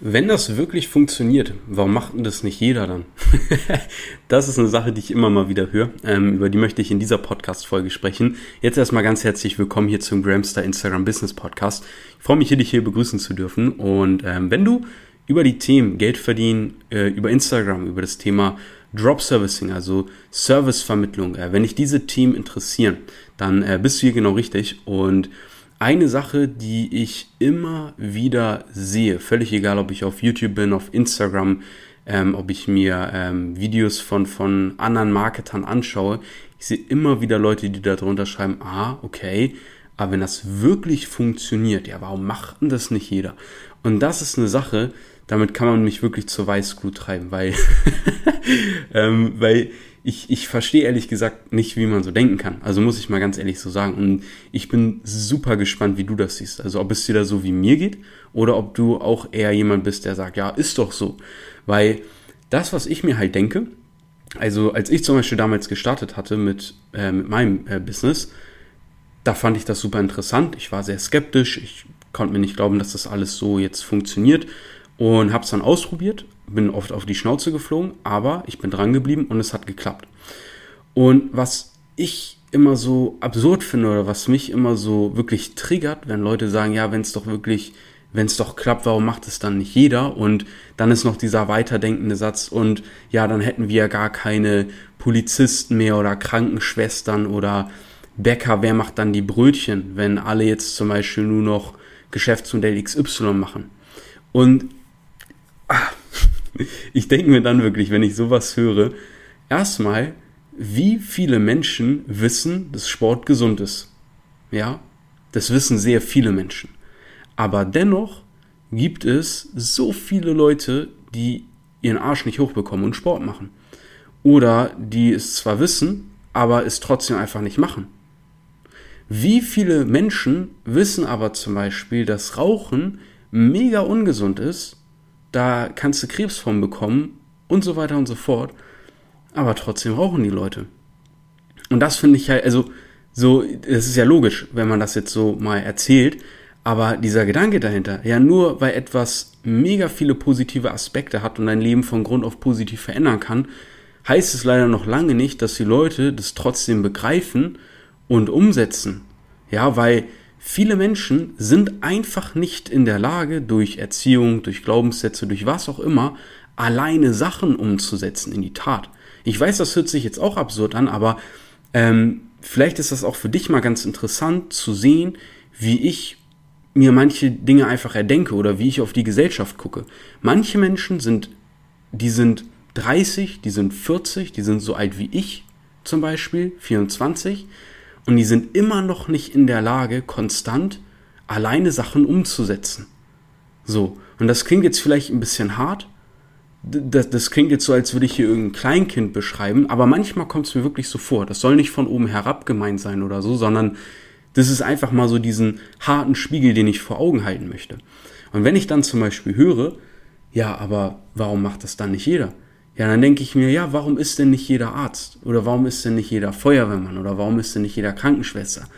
Wenn das wirklich funktioniert, warum macht denn das nicht jeder dann? das ist eine Sache, die ich immer mal wieder höre. Ähm, über die möchte ich in dieser Podcast-Folge sprechen. Jetzt erstmal ganz herzlich willkommen hier zum Gramstar Instagram Business Podcast. Ich freue mich hier, dich hier begrüßen zu dürfen. Und ähm, wenn du über die Themen Geld verdienen, äh, über Instagram, über das Thema Drop Servicing, also Servicevermittlung, äh, wenn dich diese Themen interessieren, dann äh, bist du hier genau richtig. Und eine Sache, die ich immer wieder sehe, völlig egal, ob ich auf YouTube bin, auf Instagram, ähm, ob ich mir ähm, Videos von, von anderen Marketern anschaue, ich sehe immer wieder Leute, die da drunter schreiben, ah, okay, aber wenn das wirklich funktioniert, ja, warum macht denn das nicht jeder? Und das ist eine Sache, damit kann man mich wirklich zur Weißglut treiben, weil, ähm, weil ich, ich verstehe ehrlich gesagt nicht, wie man so denken kann. Also muss ich mal ganz ehrlich so sagen. Und ich bin super gespannt, wie du das siehst. Also ob es dir da so wie mir geht oder ob du auch eher jemand bist, der sagt, ja, ist doch so. Weil das, was ich mir halt denke, also als ich zum Beispiel damals gestartet hatte mit, äh, mit meinem äh, Business, da fand ich das super interessant. Ich war sehr skeptisch. Ich konnte mir nicht glauben, dass das alles so jetzt funktioniert und habe es dann ausprobiert, bin oft auf die Schnauze geflogen, aber ich bin dran geblieben und es hat geklappt. Und was ich immer so absurd finde oder was mich immer so wirklich triggert, wenn Leute sagen, ja, wenn es doch wirklich, wenn es doch klappt, warum macht es dann nicht jeder? Und dann ist noch dieser weiterdenkende Satz und ja, dann hätten wir ja gar keine Polizisten mehr oder Krankenschwestern oder Bäcker, wer macht dann die Brötchen, wenn alle jetzt zum Beispiel nur noch Geschäftsmodell XY machen? Und ich denke mir dann wirklich, wenn ich sowas höre, erstmal, wie viele Menschen wissen, dass Sport gesund ist? Ja, das wissen sehr viele Menschen. Aber dennoch gibt es so viele Leute, die ihren Arsch nicht hochbekommen und Sport machen. Oder die es zwar wissen, aber es trotzdem einfach nicht machen. Wie viele Menschen wissen aber zum Beispiel, dass Rauchen mega ungesund ist da kannst du Krebs von bekommen und so weiter und so fort. Aber trotzdem rauchen die Leute. Und das finde ich halt, also so, das ist ja logisch, wenn man das jetzt so mal erzählt, aber dieser Gedanke dahinter, ja nur weil etwas mega viele positive Aspekte hat und dein Leben von Grund auf positiv verändern kann, heißt es leider noch lange nicht, dass die Leute das trotzdem begreifen und umsetzen. Ja, weil Viele Menschen sind einfach nicht in der Lage, durch Erziehung, durch Glaubenssätze, durch was auch immer, alleine Sachen umzusetzen in die Tat. Ich weiß, das hört sich jetzt auch absurd an, aber ähm, vielleicht ist das auch für dich mal ganz interessant zu sehen, wie ich mir manche Dinge einfach erdenke oder wie ich auf die Gesellschaft gucke. Manche Menschen sind, die sind 30, die sind 40, die sind so alt wie ich zum Beispiel, 24 und die sind immer noch nicht in der Lage, konstant alleine Sachen umzusetzen. So, und das klingt jetzt vielleicht ein bisschen hart. Das, das klingt jetzt so, als würde ich hier irgendein Kleinkind beschreiben, aber manchmal kommt es mir wirklich so vor. Das soll nicht von oben herab gemeint sein oder so, sondern das ist einfach mal so diesen harten Spiegel, den ich vor Augen halten möchte. Und wenn ich dann zum Beispiel höre, ja, aber warum macht das dann nicht jeder? Ja, dann denke ich mir, ja, warum ist denn nicht jeder Arzt? Oder warum ist denn nicht jeder Feuerwehrmann? Oder warum ist denn nicht jeder Krankenschwester?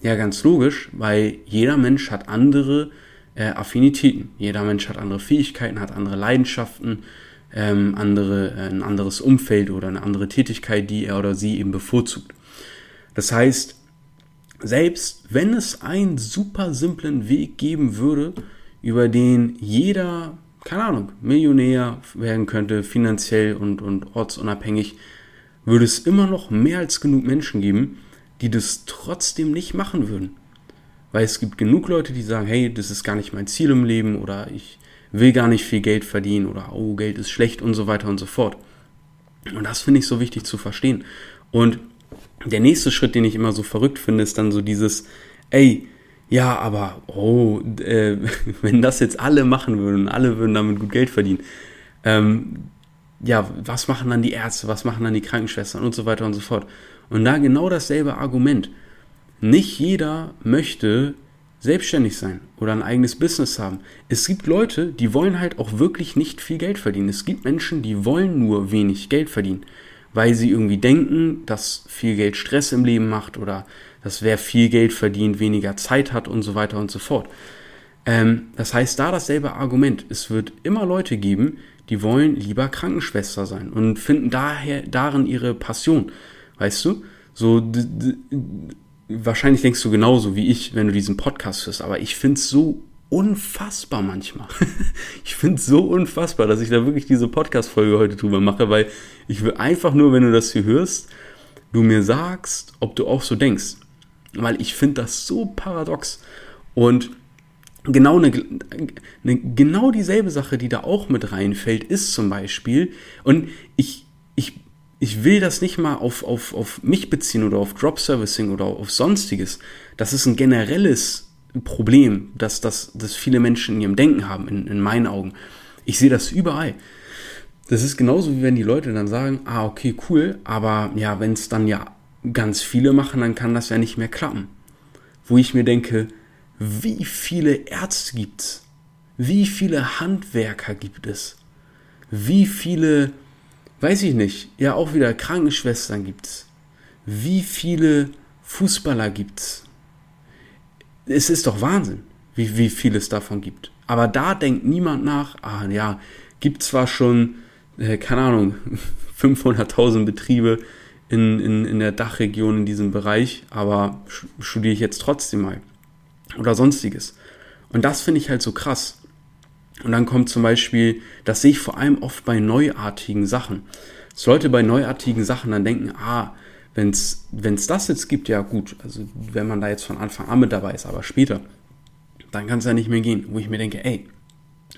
Ja, ganz logisch, weil jeder Mensch hat andere äh, Affinitäten. Jeder Mensch hat andere Fähigkeiten, hat andere Leidenschaften, ähm, andere, äh, ein anderes Umfeld oder eine andere Tätigkeit, die er oder sie eben bevorzugt. Das heißt, selbst wenn es einen super simplen Weg geben würde, über den jeder keine Ahnung, Millionär werden könnte, finanziell und, und ortsunabhängig, würde es immer noch mehr als genug Menschen geben, die das trotzdem nicht machen würden. Weil es gibt genug Leute, die sagen, hey, das ist gar nicht mein Ziel im Leben oder ich will gar nicht viel Geld verdienen oder oh, Geld ist schlecht und so weiter und so fort. Und das finde ich so wichtig zu verstehen. Und der nächste Schritt, den ich immer so verrückt finde, ist dann so dieses, ey, ja, aber, oh, äh, wenn das jetzt alle machen würden, alle würden damit gut Geld verdienen, ähm, ja, was machen dann die Ärzte, was machen dann die Krankenschwestern und so weiter und so fort. Und da genau dasselbe Argument. Nicht jeder möchte selbstständig sein oder ein eigenes Business haben. Es gibt Leute, die wollen halt auch wirklich nicht viel Geld verdienen. Es gibt Menschen, die wollen nur wenig Geld verdienen, weil sie irgendwie denken, dass viel Geld Stress im Leben macht oder dass wer viel Geld verdient, weniger Zeit hat und so weiter und so fort. Ähm, das heißt, da dasselbe Argument. Es wird immer Leute geben, die wollen lieber Krankenschwester sein und finden daher darin ihre Passion. Weißt du? So, wahrscheinlich denkst du genauso wie ich, wenn du diesen Podcast hörst, aber ich finde es so unfassbar manchmal. ich finde es so unfassbar, dass ich da wirklich diese Podcast-Folge heute drüber mache, weil ich will einfach nur, wenn du das hier hörst, du mir sagst, ob du auch so denkst. Weil ich finde das so paradox. Und genau, eine, eine, genau dieselbe Sache, die da auch mit reinfällt, ist zum Beispiel, und ich, ich, ich will das nicht mal auf, auf, auf mich beziehen oder auf Drop Servicing oder auf sonstiges. Das ist ein generelles Problem, dass das dass viele Menschen in ihrem Denken haben, in, in meinen Augen. Ich sehe das überall. Das ist genauso wie wenn die Leute dann sagen, ah, okay, cool, aber ja, wenn es dann ja ganz viele machen, dann kann das ja nicht mehr klappen. Wo ich mir denke, wie viele Ärzte gibt es? Wie viele Handwerker gibt es? Wie viele, weiß ich nicht, ja auch wieder Krankenschwestern gibt es? Wie viele Fußballer gibt es? Es ist doch Wahnsinn, wie, wie viel es davon gibt. Aber da denkt niemand nach, ah ja, gibt zwar schon, äh, keine Ahnung, 500.000 Betriebe in, in, in der Dachregion in diesem Bereich, aber studiere ich jetzt trotzdem mal oder sonstiges. Und das finde ich halt so krass. Und dann kommt zum Beispiel, das sehe ich vor allem oft bei neuartigen Sachen. Dass Leute bei neuartigen Sachen dann denken, ah, wenn es das jetzt gibt, ja gut, also wenn man da jetzt von Anfang an mit dabei ist, aber später, dann kann es ja nicht mehr gehen. Wo ich mir denke, ey,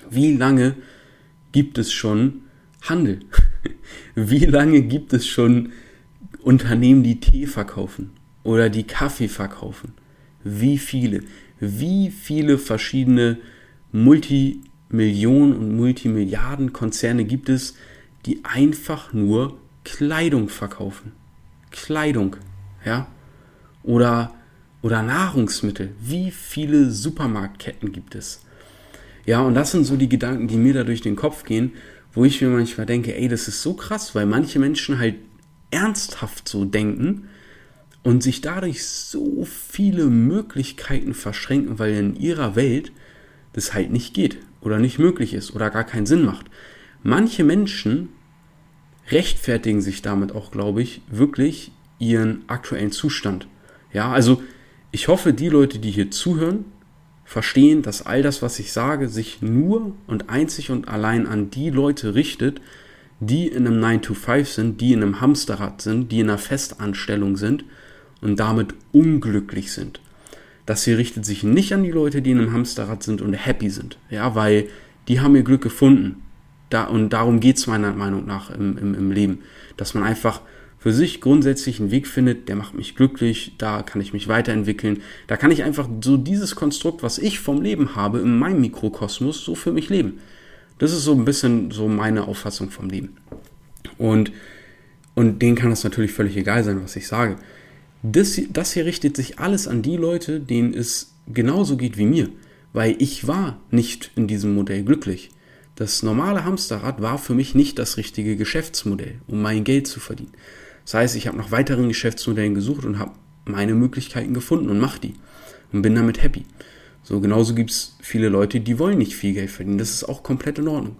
wie lange gibt es schon Handel? wie lange gibt es schon Unternehmen, die Tee verkaufen oder die Kaffee verkaufen? Wie viele? wie viele verschiedene Multimillionen und Multimilliarden-Konzerne gibt es, die einfach nur Kleidung verkaufen. Kleidung, ja? Oder, oder Nahrungsmittel. Wie viele Supermarktketten gibt es? Ja, und das sind so die Gedanken, die mir da durch den Kopf gehen, wo ich mir manchmal denke, ey, das ist so krass, weil manche Menschen halt ernsthaft so denken und sich dadurch so viele Möglichkeiten verschränken, weil in ihrer Welt das halt nicht geht oder nicht möglich ist oder gar keinen Sinn macht. Manche Menschen rechtfertigen sich damit auch, glaube ich, wirklich ihren aktuellen Zustand. Ja, also ich hoffe, die Leute, die hier zuhören, verstehen, dass all das, was ich sage, sich nur und einzig und allein an die Leute richtet, die in einem 9-to-5 sind, die in einem Hamsterrad sind, die in einer Festanstellung sind und damit unglücklich sind. Das hier richtet sich nicht an die Leute, die in einem Hamsterrad sind und happy sind. Ja, weil die haben ihr Glück gefunden. Da, und darum geht es meiner Meinung nach im, im, im Leben. Dass man einfach für sich grundsätzlich einen Weg findet, der macht mich glücklich, da kann ich mich weiterentwickeln, da kann ich einfach so dieses Konstrukt, was ich vom Leben habe, in meinem Mikrokosmos, so für mich leben. Das ist so ein bisschen so meine Auffassung vom Leben. Und, und denen kann es natürlich völlig egal sein, was ich sage. Das, das hier richtet sich alles an die Leute, denen es genauso geht wie mir, weil ich war nicht in diesem Modell glücklich. Das normale Hamsterrad war für mich nicht das richtige Geschäftsmodell, um mein Geld zu verdienen. Das heißt, ich habe nach weiteren Geschäftsmodellen gesucht und habe meine Möglichkeiten gefunden und mache die und bin damit happy. So genauso gibt es viele Leute, die wollen nicht viel Geld verdienen. Das ist auch komplett in Ordnung.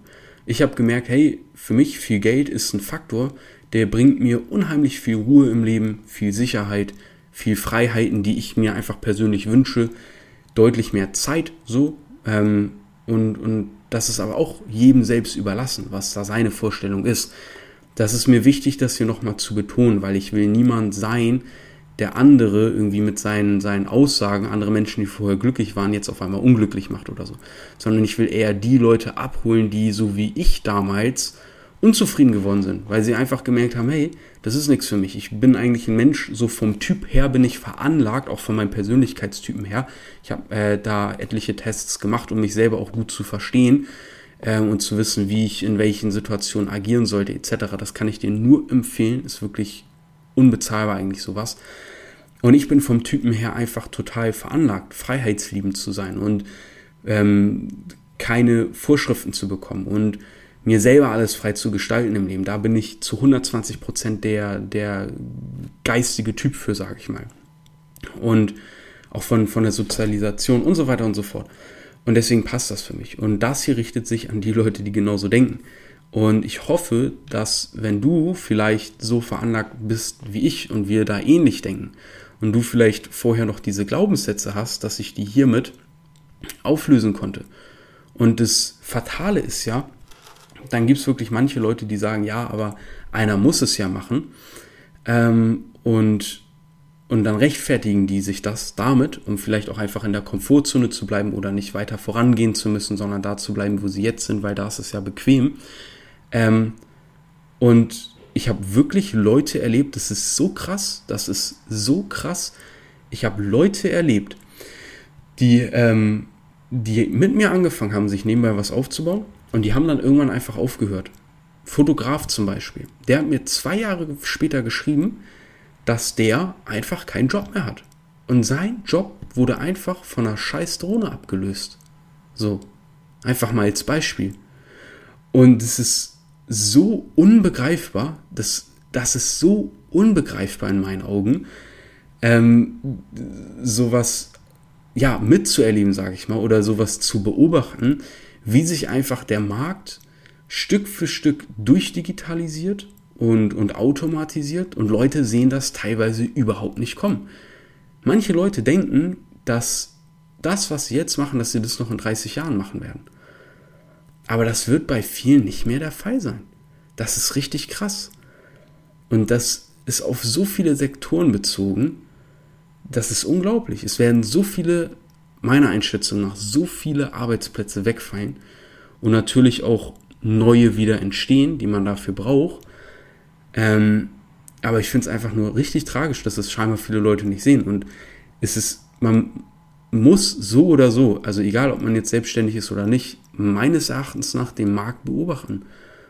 Ich habe gemerkt, hey, für mich viel Geld ist ein Faktor, der bringt mir unheimlich viel Ruhe im Leben, viel Sicherheit, viel Freiheiten, die ich mir einfach persönlich wünsche, deutlich mehr Zeit so. Ähm, und, und das ist aber auch jedem selbst überlassen, was da seine Vorstellung ist. Das ist mir wichtig, das hier nochmal zu betonen, weil ich will niemand sein, der andere irgendwie mit seinen, seinen Aussagen, andere Menschen, die vorher glücklich waren, jetzt auf einmal unglücklich macht oder so. Sondern ich will eher die Leute abholen, die so wie ich damals unzufrieden geworden sind, weil sie einfach gemerkt haben, hey, das ist nichts für mich. Ich bin eigentlich ein Mensch, so vom Typ her bin ich veranlagt, auch von meinem Persönlichkeitstypen her. Ich habe äh, da etliche Tests gemacht, um mich selber auch gut zu verstehen äh, und zu wissen, wie ich in welchen Situationen agieren sollte, etc. Das kann ich dir nur empfehlen, ist wirklich unbezahlbar eigentlich sowas. Und ich bin vom Typen her einfach total veranlagt, freiheitsliebend zu sein und ähm, keine Vorschriften zu bekommen und mir selber alles frei zu gestalten im Leben. Da bin ich zu 120 Prozent der, der geistige Typ für, sage ich mal. Und auch von, von der Sozialisation und so weiter und so fort. Und deswegen passt das für mich. Und das hier richtet sich an die Leute, die genauso denken. Und ich hoffe, dass wenn du vielleicht so veranlagt bist wie ich und wir da ähnlich denken und du vielleicht vorher noch diese Glaubenssätze hast, dass ich die hiermit auflösen konnte. Und das Fatale ist ja, dann gibt es wirklich manche Leute, die sagen, ja, aber einer muss es ja machen. Ähm, und, und dann rechtfertigen die sich das damit, um vielleicht auch einfach in der Komfortzone zu bleiben oder nicht weiter vorangehen zu müssen, sondern da zu bleiben, wo sie jetzt sind, weil da ist es ja bequem. Ähm, und ich habe wirklich Leute erlebt, das ist so krass, das ist so krass. Ich habe Leute erlebt, die, ähm, die mit mir angefangen haben, sich nebenbei was aufzubauen und die haben dann irgendwann einfach aufgehört. Fotograf zum Beispiel. Der hat mir zwei Jahre später geschrieben, dass der einfach keinen Job mehr hat. Und sein Job wurde einfach von einer scheiß Drohne abgelöst. So. Einfach mal als Beispiel. Und es ist so unbegreifbar, das, das ist so unbegreifbar in meinen Augen, ähm, sowas ja mitzuerleben, sage ich mal, oder sowas zu beobachten, wie sich einfach der Markt Stück für Stück durchdigitalisiert und, und automatisiert und Leute sehen das teilweise überhaupt nicht kommen. Manche Leute denken, dass das, was sie jetzt machen, dass sie das noch in 30 Jahren machen werden. Aber das wird bei vielen nicht mehr der Fall sein. Das ist richtig krass. Und das ist auf so viele Sektoren bezogen, das ist unglaublich. Es werden so viele meiner Einschätzung nach so viele Arbeitsplätze wegfallen und natürlich auch neue wieder entstehen, die man dafür braucht. Ähm, aber ich finde es einfach nur richtig tragisch, dass es scheinbar viele Leute nicht sehen. Und es ist, man muss so oder so, also egal ob man jetzt selbstständig ist oder nicht, meines Erachtens nach den Markt beobachten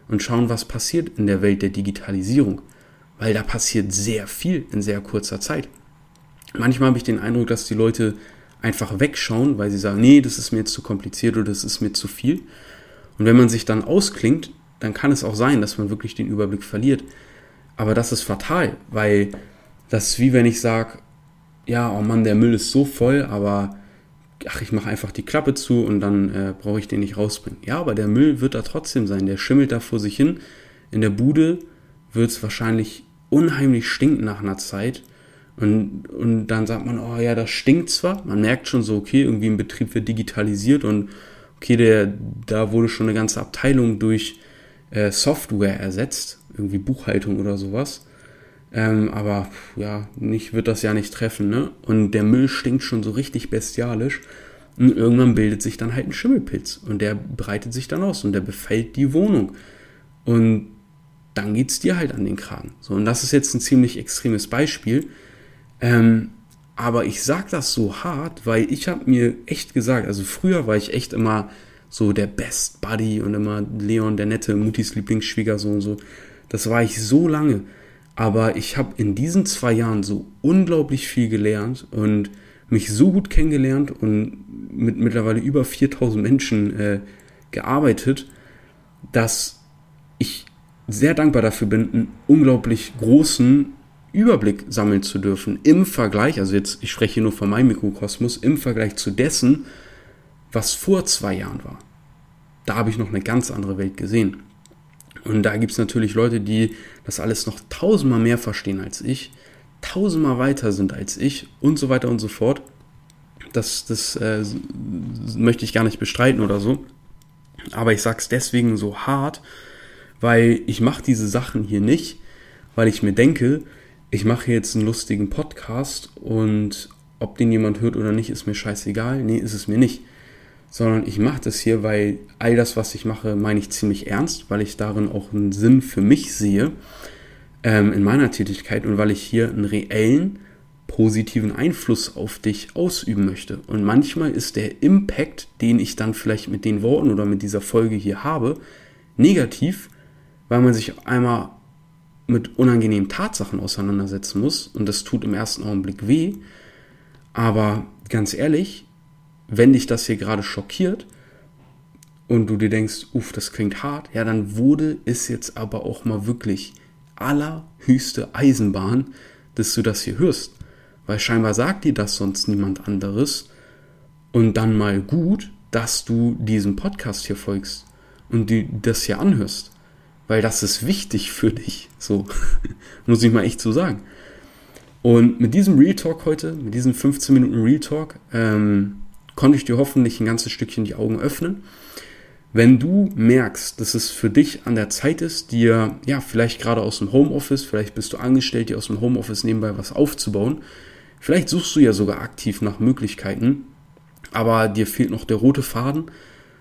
und schauen, was passiert in der Welt der Digitalisierung. Weil da passiert sehr viel in sehr kurzer Zeit. Manchmal habe ich den Eindruck, dass die Leute einfach wegschauen, weil sie sagen, nee, das ist mir jetzt zu kompliziert oder das ist mir zu viel. Und wenn man sich dann ausklingt, dann kann es auch sein, dass man wirklich den Überblick verliert. Aber das ist fatal, weil das ist wie wenn ich sage, ja, oh Mann, der Müll ist so voll, aber ach, ich mache einfach die Klappe zu und dann äh, brauche ich den nicht rausbringen. Ja, aber der Müll wird da trotzdem sein. Der schimmelt da vor sich hin. In der Bude wird es wahrscheinlich unheimlich stinken nach einer Zeit. Und, und dann sagt man, oh ja, das stinkt zwar, man merkt schon so, okay, irgendwie ein Betrieb wird digitalisiert und okay, der, da wurde schon eine ganze Abteilung durch äh, Software ersetzt, irgendwie Buchhaltung oder sowas. Ähm, aber ja, nicht wird das ja nicht treffen, ne? Und der Müll stinkt schon so richtig bestialisch. Und irgendwann bildet sich dann halt ein Schimmelpilz und der breitet sich dann aus und der befällt die Wohnung. Und dann geht's dir halt an den Kragen. So, und das ist jetzt ein ziemlich extremes Beispiel. Ähm, aber ich sag das so hart, weil ich habe mir echt gesagt, also früher war ich echt immer so der Best Buddy und immer Leon, der nette Mutis Lieblingsschwiegersohn und so. Das war ich so lange. Aber ich habe in diesen zwei Jahren so unglaublich viel gelernt und mich so gut kennengelernt und mit mittlerweile über 4000 Menschen äh, gearbeitet, dass ich sehr dankbar dafür bin, einen unglaublich großen Überblick sammeln zu dürfen im Vergleich, also jetzt, ich spreche nur von meinem Mikrokosmos, im Vergleich zu dessen, was vor zwei Jahren war. Da habe ich noch eine ganz andere Welt gesehen. Und da gibt es natürlich Leute, die das alles noch tausendmal mehr verstehen als ich, tausendmal weiter sind als ich und so weiter und so fort. Das, das äh, möchte ich gar nicht bestreiten oder so. Aber ich sage es deswegen so hart, weil ich mache diese Sachen hier nicht, weil ich mir denke, ich mache jetzt einen lustigen Podcast und ob den jemand hört oder nicht, ist mir scheißegal. Nee, ist es mir nicht. Sondern ich mache das hier, weil all das, was ich mache, meine ich ziemlich ernst, weil ich darin auch einen Sinn für mich sehe ähm, in meiner Tätigkeit und weil ich hier einen reellen, positiven Einfluss auf dich ausüben möchte. Und manchmal ist der Impact, den ich dann vielleicht mit den Worten oder mit dieser Folge hier habe, negativ, weil man sich einmal mit unangenehmen Tatsachen auseinandersetzen muss und das tut im ersten Augenblick weh. Aber ganz ehrlich, wenn dich das hier gerade schockiert und du dir denkst, uff, das klingt hart, ja, dann wurde es jetzt aber auch mal wirklich allerhöchste Eisenbahn, dass du das hier hörst. Weil scheinbar sagt dir das sonst niemand anderes. Und dann mal gut, dass du diesem Podcast hier folgst und du das hier anhörst. Weil das ist wichtig für dich. So, muss ich mal echt so sagen. Und mit diesem Real Talk heute, mit diesem 15 Minuten Real Talk, ähm, konnte ich dir hoffentlich ein ganzes Stückchen die Augen öffnen. Wenn du merkst, dass es für dich an der Zeit ist, dir, ja, vielleicht gerade aus dem Homeoffice, vielleicht bist du angestellt, dir aus dem Homeoffice nebenbei was aufzubauen, vielleicht suchst du ja sogar aktiv nach Möglichkeiten, aber dir fehlt noch der rote Faden,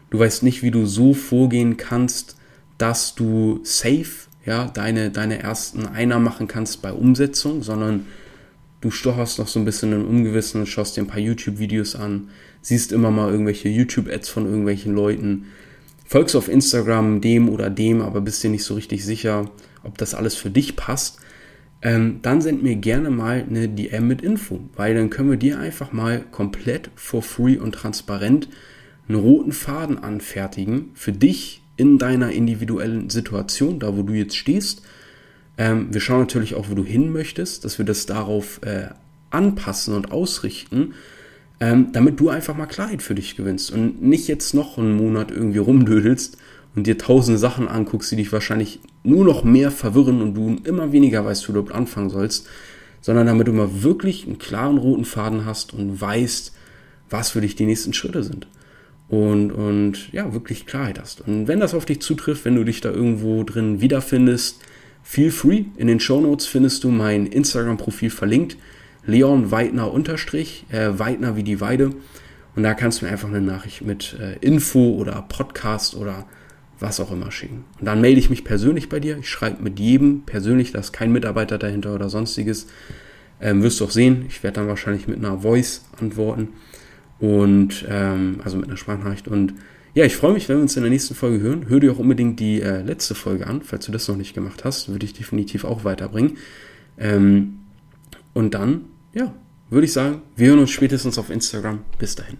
du weißt nicht, wie du so vorgehen kannst, dass du safe, ja, deine, deine ersten Einnahmen machen kannst bei Umsetzung, sondern du stocherst noch so ein bisschen im Ungewissen, schaust dir ein paar YouTube-Videos an, siehst immer mal irgendwelche YouTube-Ads von irgendwelchen Leuten, folgst auf Instagram dem oder dem, aber bist dir nicht so richtig sicher, ob das alles für dich passt, ähm, dann send mir gerne mal eine DM mit Info, weil dann können wir dir einfach mal komplett for free und transparent einen roten Faden anfertigen für dich in deiner individuellen Situation, da wo du jetzt stehst ähm, wir schauen natürlich auch, wo du hin möchtest, dass wir das darauf äh, anpassen und ausrichten, ähm, damit du einfach mal Klarheit für dich gewinnst und nicht jetzt noch einen Monat irgendwie rumdödelst und dir tausende Sachen anguckst, die dich wahrscheinlich nur noch mehr verwirren und du immer weniger weißt, wo du anfangen sollst, sondern damit du mal wirklich einen klaren roten Faden hast und weißt, was für dich die nächsten Schritte sind. Und, und ja, wirklich Klarheit hast. Und wenn das auf dich zutrifft, wenn du dich da irgendwo drin wiederfindest, Feel free. In den Show Notes findest du mein Instagram-Profil verlinkt. Leon Weidner unterstrich, äh, Weidner wie die Weide. Und da kannst du mir einfach eine Nachricht mit äh, Info oder Podcast oder was auch immer schicken. Und dann melde ich mich persönlich bei dir. Ich schreibe mit jedem persönlich, da ist kein Mitarbeiter dahinter oder sonstiges. Ähm, wirst du auch sehen. Ich werde dann wahrscheinlich mit einer Voice antworten. Und ähm, also mit einer Sprachnachricht. Und ja, ich freue mich, wenn wir uns in der nächsten Folge hören. Hör dir auch unbedingt die äh, letzte Folge an, falls du das noch nicht gemacht hast. Würde ich definitiv auch weiterbringen. Ähm, und dann, ja, würde ich sagen, wir hören uns spätestens auf Instagram. Bis dahin.